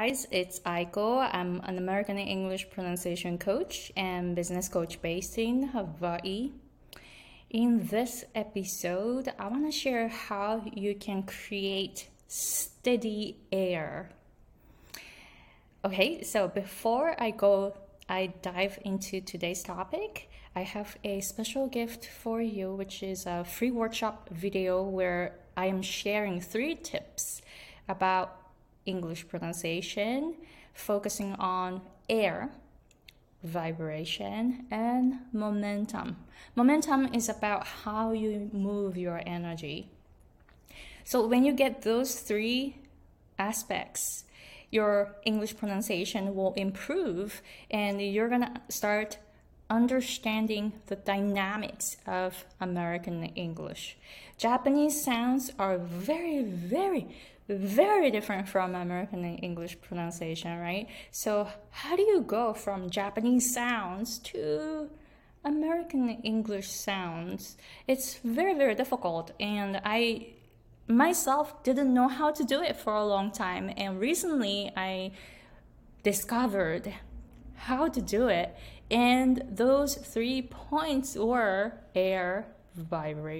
guys, it's Aiko. I'm an American English pronunciation coach and business coach based in Hawaii. In this episode, I want to share how you can create steady air. Okay, so before I go, I dive into today's topic. I have a special gift for you, which is a free workshop video where I am sharing three tips about English pronunciation, focusing on air, vibration, and momentum. Momentum is about how you move your energy. So, when you get those three aspects, your English pronunciation will improve and you're gonna start understanding the dynamics of American English. Japanese sounds are very, very, very different from American English pronunciation, right? So, how do you go from Japanese sounds to American English sounds? It's very, very difficult, and I myself didn't know how to do it for a long time. And recently, I discovered how to do it, and those three points were air, vibrate,